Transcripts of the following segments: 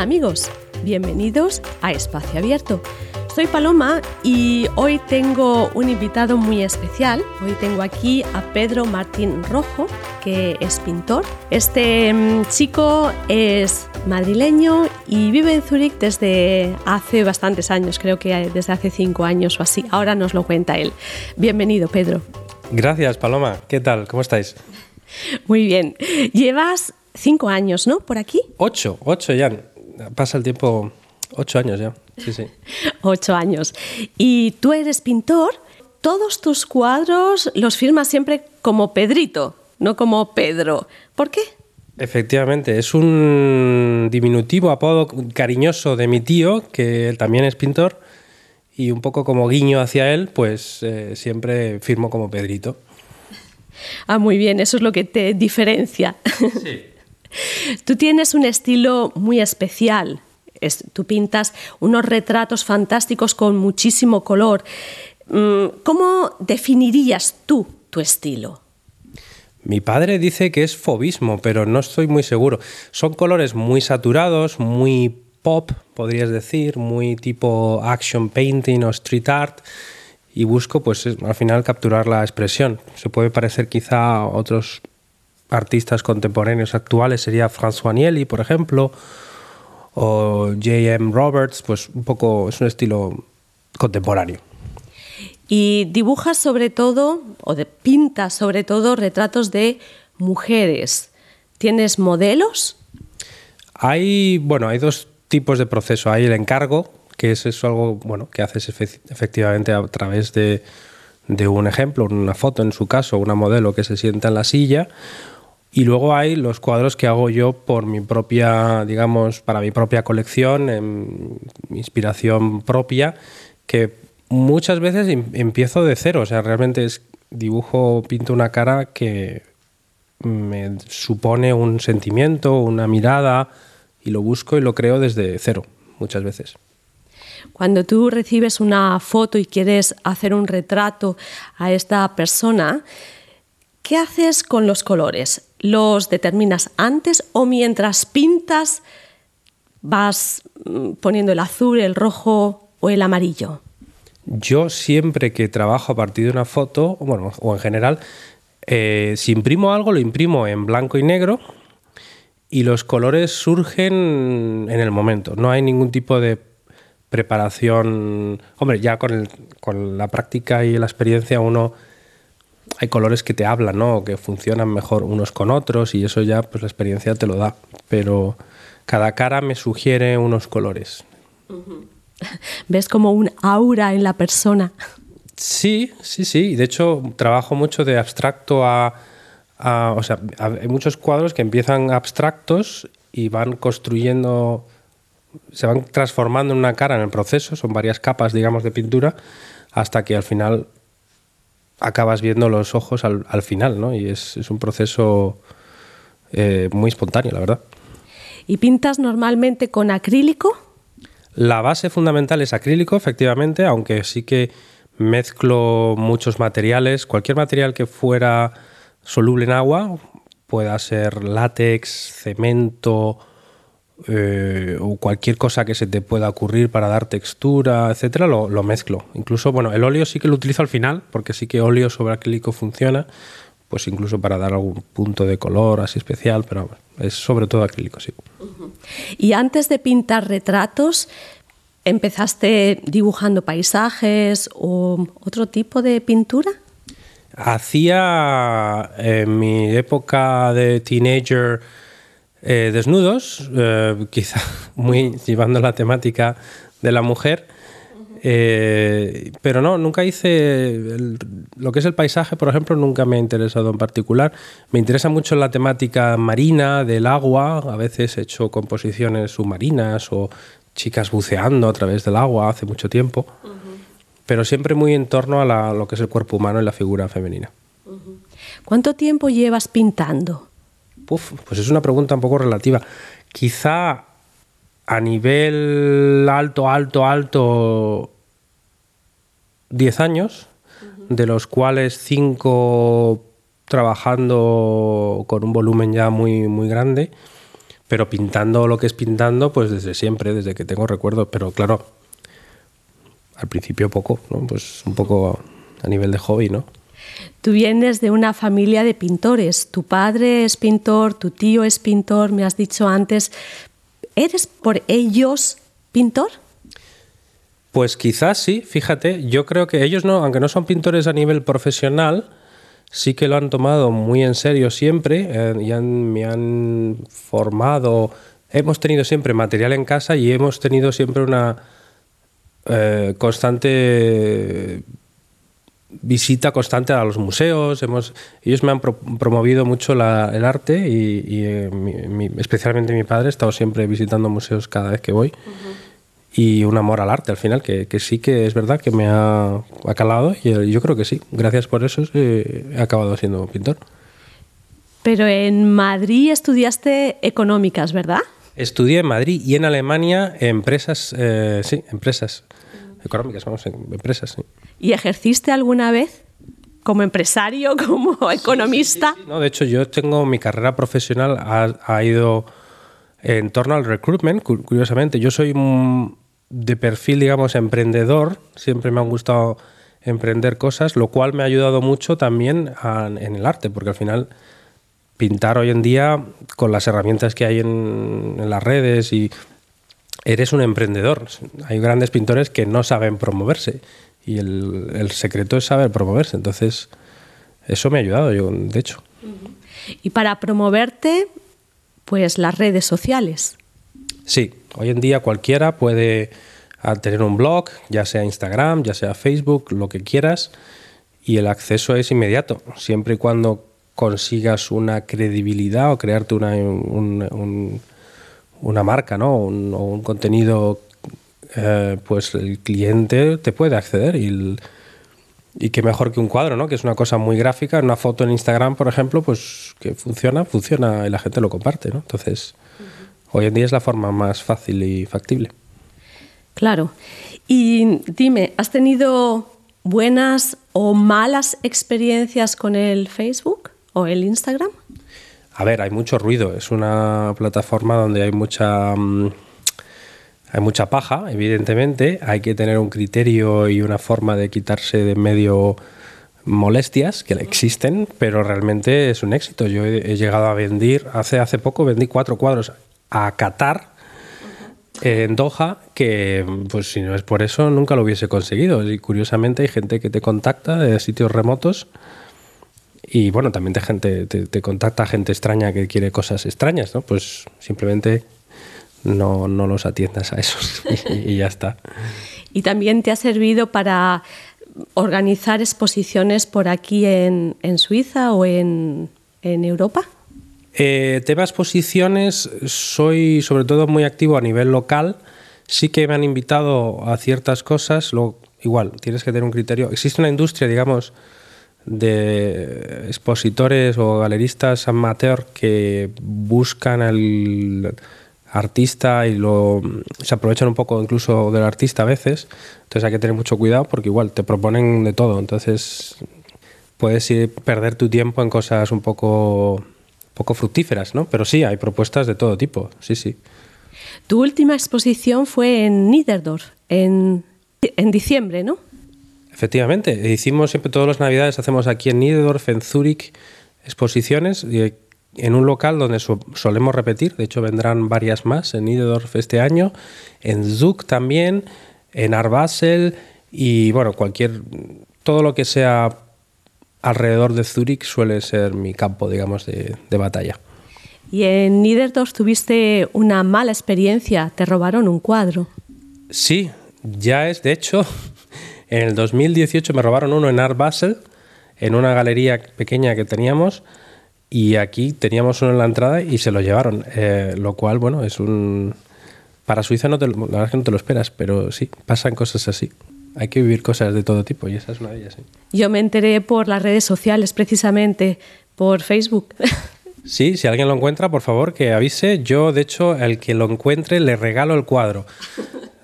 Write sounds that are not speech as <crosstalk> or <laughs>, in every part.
Hola amigos, bienvenidos a Espacio Abierto. Soy Paloma y hoy tengo un invitado muy especial. Hoy tengo aquí a Pedro Martín Rojo, que es pintor. Este mm, chico es madrileño y vive en Zúrich desde hace bastantes años, creo que desde hace cinco años o así. Ahora nos lo cuenta él. Bienvenido, Pedro. Gracias, Paloma. ¿Qué tal? ¿Cómo estáis? Muy bien. Llevas cinco años, ¿no? Por aquí. Ocho, ocho ya. Pasa el tiempo. Ocho años ya. Sí, sí. <laughs> ocho años. Y tú eres pintor. Todos tus cuadros los firmas siempre como Pedrito, no como Pedro. ¿Por qué? Efectivamente, es un diminutivo apodo cariñoso de mi tío, que él también es pintor, y un poco como guiño hacia él, pues eh, siempre firmo como Pedrito. Ah, muy bien, eso es lo que te diferencia. Sí. <laughs> Tú tienes un estilo muy especial. tú pintas unos retratos fantásticos con muchísimo color. Mm, ¿Cómo definirías tú tu estilo? Mi padre dice que es fobismo, pero no estoy muy seguro. Son colores muy saturados, muy pop, podrías decir, muy tipo action painting o street art y busco pues al final capturar la expresión. Se puede parecer quizá a otros artistas contemporáneos actuales, sería François Nieli, por ejemplo, o J.M. Roberts, pues un poco es un estilo contemporáneo. Y dibujas sobre todo, o de, pintas sobre todo, retratos de mujeres. ¿Tienes modelos? Hay, bueno, hay dos tipos de proceso. Hay el encargo, que es eso algo bueno, que haces efectivamente a través de, de un ejemplo, una foto en su caso, una modelo que se sienta en la silla. Y luego hay los cuadros que hago yo por mi propia, digamos, para mi propia colección, en inspiración propia, que muchas veces em, empiezo de cero. O sea, realmente es dibujo, pinto una cara que me supone un sentimiento, una mirada, y lo busco y lo creo desde cero, muchas veces. Cuando tú recibes una foto y quieres hacer un retrato a esta persona, ¿qué haces con los colores? ¿Los determinas antes o mientras pintas vas mm, poniendo el azul, el rojo o el amarillo? Yo siempre que trabajo a partir de una foto, bueno, o en general, eh, si imprimo algo, lo imprimo en blanco y negro y los colores surgen en el momento. No hay ningún tipo de preparación. Hombre, ya con, con la práctica y la experiencia uno hay colores que te hablan, ¿no? Que funcionan mejor unos con otros y eso ya pues la experiencia te lo da. Pero cada cara me sugiere unos colores. <laughs> ¿Ves como un aura en la persona? Sí, sí, sí. De hecho, trabajo mucho de abstracto a o sea, hay muchos cuadros que empiezan abstractos y van construyendo, se van transformando en una cara en el proceso, son varias capas, digamos, de pintura, hasta que al final acabas viendo los ojos al, final, ¿no? Y es, un proceso eh, muy espontáneo, la verdad. ¿Y pintas normalmente con acrílico? La base fundamental es acrílico, efectivamente, aunque sí que mezclo muchos materiales, cualquier material que fuera soluble en agua, pueda ser látex, cemento eh, o cualquier cosa que se te pueda ocurrir para dar textura, etcétera, lo, mezclo. Incluso, bueno, el óleo sí que lo utilizo al final, porque sí que óleo sobre acrílico funciona, pues incluso para dar algún punto de color así especial, pero es sobre todo acrílico, sí. Y antes de pintar retratos, ¿empezaste dibujando paisajes o otro tipo de pintura? Hacía en mi época de teenager eh, desnudos, eh, quizá <laughs> muy llevando la temática de la mujer, eh, pero no, nunca hice lo que es el paisaje, por ejemplo, nunca me ha interesado en particular. Me interesa mucho la temática marina, del agua, a veces he hecho composiciones submarinas o chicas buceando a través del agua hace mucho tiempo pero siempre muy en torno a lo que es el cuerpo humano y la figura femenina. ¿Cuánto tiempo llevas pintando? Pues es una pregunta un poco relativa. Quizá a nivel alto, alto, alto, 10 años, de los cuales 5 trabajando con un volumen ya muy, muy grande, pero pintando lo que es pintando, pues desde siempre, desde que tengo recuerdo, pero claro, al principio poco, ¿no? Pues un poco a nivel de hobby, ¿no? Tú vienes de una familia de pintores. Tu padre es pintor, tu tío es pintor, me has dicho antes. ¿Eres por ellos pintor? Pues quizás sí, fíjate, yo creo que ellos no, aunque no son pintores a nivel profesional, sí que lo han tomado muy en serio siempre eh, y me han formado. Hemos tenido siempre material en casa y hemos tenido siempre una eh, constante visita constante a los museos. Hemos, ellos me han promovido mucho el arte y, eh, especialmente mi padre ha estado siempre visitando museos cada vez que voy. Y un amor al arte al final, que, sí que es verdad que me ha, calado y yo creo que sí. Gracias por eso he acabado siendo pintor. Pero en Madrid estudiaste económicas, ¿verdad? Estudié en Madrid y en Alemania empresas, eh, sí, empresas económicas, vamos, empresas. Sí. ¿Y ejerciste alguna vez como empresario, <laughs> como economista? no, de hecho, yo tengo mi carrera profesional ha, ido en torno al recruitment, curiosamente. Yo soy de perfil, digamos, emprendedor. Siempre me han gustado emprender cosas, lo cual me ha ayudado mucho también en el arte, porque al final pintar hoy en día con las herramientas que hay en, en las redes y eres un emprendedor. Hay grandes pintores que no saben promoverse y el, secreto es saber promoverse. Entonces, eso me ha ayudado, yo, de hecho. Y para promoverte, pues las redes sociales. Sí, hoy en día cualquiera puede ah, tener un blog, ya sea Instagram, ya sea Facebook, lo que quieras, y el acceso es inmediato, siempre y cuando consigas una credibilidad o crearte una, un una marca, ¿no? Un, o un contenido, eh, pues el cliente te puede acceder y, y qué mejor que un cuadro, ¿no? Que es una cosa muy gráfica, una foto en Instagram, por ejemplo, pues que funciona, funciona y la gente lo comparte, ¿no? Entonces, hoy en día es la forma más fácil y factible. Claro. Y dime, ¿has tenido buenas o malas experiencias con el Facebook o el Instagram? A ver, hay mucho ruido. Es una plataforma donde hay mucha. Mm, hay mucha paja, evidentemente. Hay que tener un criterio y una forma de quitarse de medio molestias que existen, pero realmente es un éxito. Yo he, llegado a vender, hace, hace poco vendí cuatro cuadros a Qatar, en Doha, que pues si no es por eso nunca lo hubiese conseguido. Y curiosamente hay gente que te contacta de sitios remotos y bueno, también te, gente, te, contacta gente extraña que quiere cosas extrañas, ¿no? Pues simplemente no, no los atiendas a esos <laughs> y, ya está. ¿Y también te ha servido para organizar exposiciones por aquí en, en Suiza o en, en Europa? Eh, tema exposiciones, soy sobre todo muy activo a nivel local. Sí que me han invitado a ciertas cosas. Lo, igual, tienes que tener un criterio. Existe una industria, digamos, de expositores o galeristas amateur que buscan al artista y lo se aprovechan un poco incluso del artista a veces. Entonces hay que tener mucho cuidado porque igual te proponen de todo. Entonces puedes ir, perder tu tiempo en cosas un poco, poco fructíferas, ¿no? Pero sí, hay propuestas de todo tipo, sí, sí. Tu última exposición fue en Niederdorf, en, en diciembre, ¿no? Efectivamente, hicimos siempre todas las navidades, hacemos aquí en Niederdorf, en Zúrich, exposiciones en un local donde solemos repetir, de hecho vendrán varias más en Niederdorf este año, en Zug también, en Arbasel y bueno, cualquier, todo lo que sea alrededor de Zúrich suele ser mi campo, digamos, de, de batalla. Y en Niederdorf tuviste una mala experiencia, te robaron un cuadro. Sí, ya es, de hecho, en el 2018 me robaron uno en Art Basel, en una galería pequeña que teníamos, y aquí teníamos uno en la entrada y se lo llevaron, eh, lo cual, bueno, es un... Para Suiza no te, la verdad es que no te lo esperas, pero sí, pasan cosas así. Hay que vivir cosas de todo tipo y esa es una de ellas. Yo me enteré por las redes sociales, precisamente, por Facebook. <laughs> Sí, si alguien lo encuentra, por favor, que avise. Yo, de hecho, el que lo encuentre, le regalo el cuadro.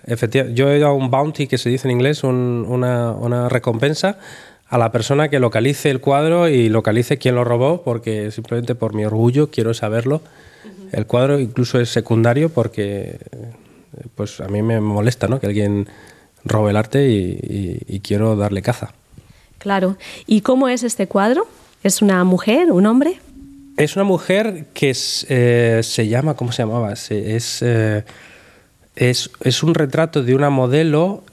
Efectivamente, yo he dado un bounty, que se dice en inglés, una, recompensa a la persona que localice el cuadro y localice quién lo robó, porque simplemente por mi orgullo quiero saberlo El cuadro incluso es secundario porque pues a mí me molesta ¿no? que alguien robe el arte y, quiero darle caza. Claro. ¿Y cómo es este cuadro? ¿Es una mujer, un hombre? Es una mujer que eh, se llama, ¿cómo se llamaba? Es, eh, es, es, un retrato de una modelo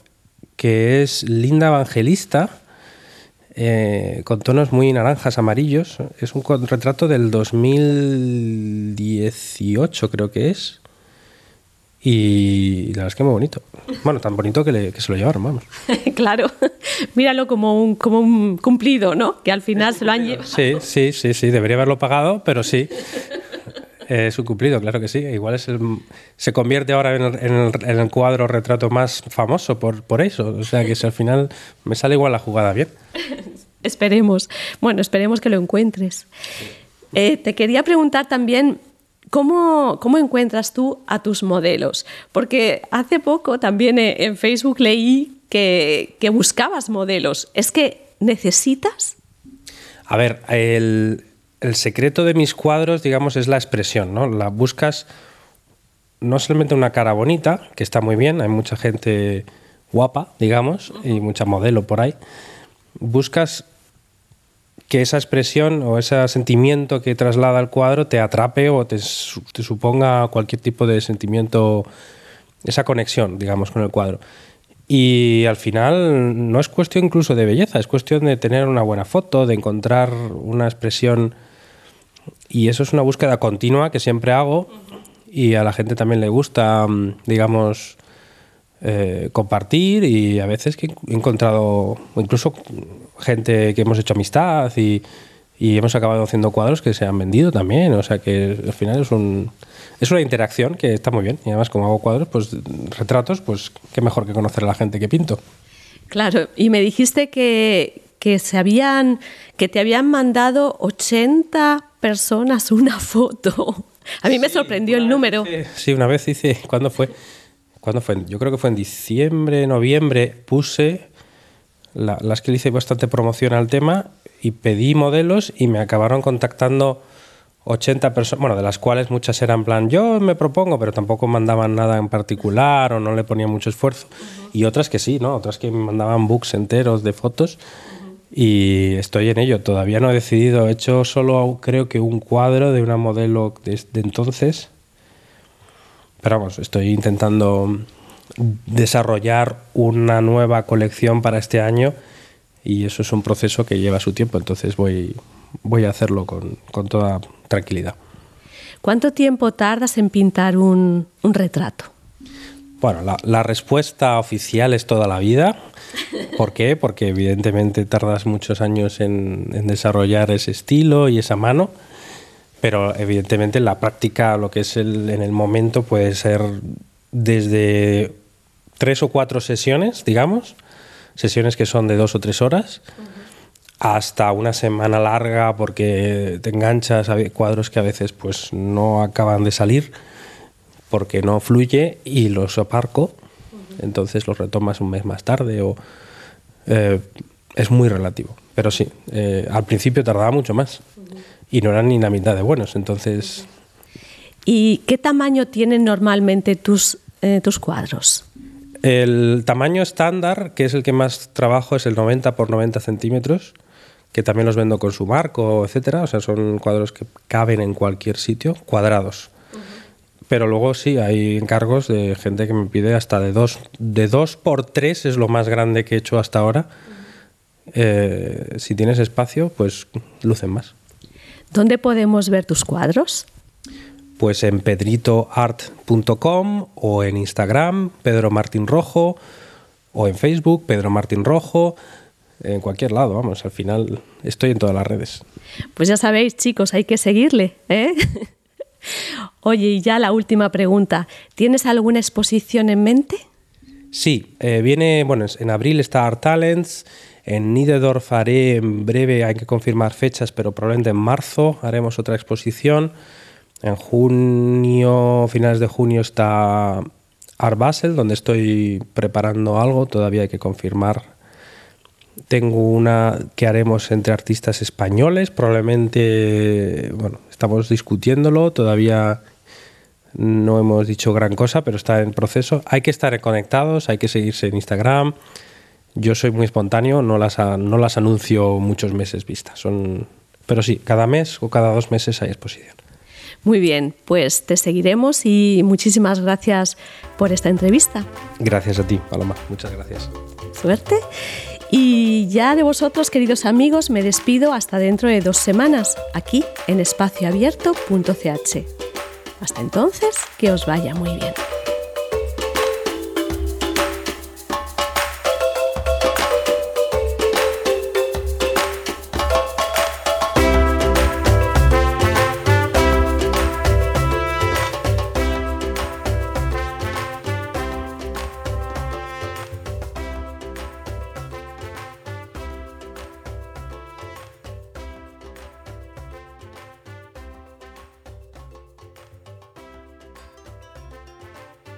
que es Linda Evangelista, eh, con tonos muy naranjas, amarillos. Es un retrato del 2018, creo que es. Y la verdad es que muy bonito. Bueno, tan bonito que, se lo llevaron, vamos. <laughs> claro, míralo como un, como un cumplido, ¿no? Que al final se lo han llevado. Sí, sí, sí, sí, debería haberlo pagado, pero sí. Es un cumplido, claro que sí. Igual es se convierte ahora en el, cuadro retrato más famoso por, por eso. O sea que si al final me sale igual la jugada bien. <laughs> esperemos. Bueno, esperemos que lo encuentres. Eh, te quería preguntar también ¿Cómo, encuentras tú a tus modelos? Porque hace poco también eh, en Facebook leí que, buscabas modelos. ¿Es que necesitas? A ver, el, secreto de mis cuadros, digamos, es la expresión, ¿no? La buscas no solamente una cara bonita, que está muy bien, hay mucha gente guapa, digamos, y mucha modelo por ahí. Buscas que esa expresión o ese sentimiento que traslada el cuadro te atrape o te, suponga cualquier tipo de sentimiento, esa conexión, digamos, con el cuadro. Y al final no es cuestión incluso de belleza, es cuestión de tener una buena foto, de encontrar una expresión. Y eso es una búsqueda continua que siempre hago y a la gente también le gusta, digamos, eh, compartir y a veces que he encontrado incluso gente que hemos hecho amistad y, hemos acabado haciendo cuadros que se han vendido también. O sea que al final es un es una interacción que está muy bien. Y además, como hago cuadros, pues retratos, pues qué mejor que conocer a la gente que pinto. Claro, y me dijiste que, que se habían que te habían mandado 80 personas una <laughs> foto. A mí me sorprendió el número. sí, una vez hice, ¿cuándo fue? ¿Cuándo fue? Yo creo que fue en diciembre, noviembre, puse, las que le hice bastante promoción al tema y pedí modelos y me acabaron contactando 80 personas, bueno, de las cuales muchas eran plan, yo me propongo, pero tampoco mandaban nada en particular o no le ponía mucho esfuerzo. Y otras que sí, ¿no? Otras que me mandaban books enteros de fotos y estoy en ello. Todavía no he decidido, he hecho solo creo que un cuadro de una modelo de entonces pero vamos, estoy intentando desarrollar una nueva colección para este año y eso es un proceso que lleva su tiempo, entonces voy, voy a hacerlo con, toda tranquilidad. ¿Cuánto tiempo tardas en pintar un, retrato? Bueno, la, respuesta oficial es toda la vida. ¿Por qué? Porque evidentemente tardas muchos años en, en desarrollar ese estilo y esa mano pero evidentemente la práctica, lo que es el, en el momento, puede ser desde tres o cuatro sesiones, digamos, sesiones que son de dos o tres horas, hasta una semana larga porque te enganchas a cuadros que a veces pues no acaban de salir porque no fluye y los aparco, entonces los retomas un mes más tarde o eh, es muy relativo. Pero sí, eh, al principio tardaba mucho más y no eran ni la mitad de buenos. Entonces. ¿Y qué tamaño tienen normalmente tus, eh, tus cuadros? El tamaño estándar, que es el que más trabajo, es el 90 por 90 centímetros, que también los vendo con su marco, etcétera. O sea, son cuadros que caben en cualquier sitio, cuadrados. Pero luego sí, hay encargos de gente que me pide hasta de 2 de dos por 3 es lo más grande que he hecho hasta ahora. Eh, si tienes espacio, pues lucen más. ¿Dónde podemos ver tus cuadros? Pues en pedritoart.com o en Instagram, Pedro Martín Rojo, o en Facebook, Pedro Martín Rojo, en cualquier lado, vamos, al final estoy en todas las redes. Pues ya sabéis, chicos, hay que seguirle, ¿eh? <laughs> Oye, y ya la última pregunta. ¿Tienes alguna exposición en mente? Sí, eh, viene, bueno, en abril está Art Talents, en Nidedorf haré en breve, hay que confirmar fechas, pero probablemente en marzo haremos otra exposición. En junio, finales de junio está Art Basel, donde estoy preparando algo, todavía hay que confirmar. Tengo una que haremos entre artistas españoles, probablemente, bueno, estamos discutiéndolo, todavía no hemos dicho gran cosa, pero está en proceso. Hay que estar conectados, hay que seguirse en Instagram. Yo soy muy espontáneo, no las, no las anuncio muchos meses vistas. Son, pero sí, cada mes o cada dos meses hay exposición. Muy bien, pues te seguiremos y muchísimas gracias por esta entrevista. Gracias a ti, Paloma. Muchas gracias. Suerte. Y ya de vosotros, queridos amigos, me despido hasta dentro de dos semanas, aquí en espacioabierto.ch. Hasta entonces, que os vaya muy bien.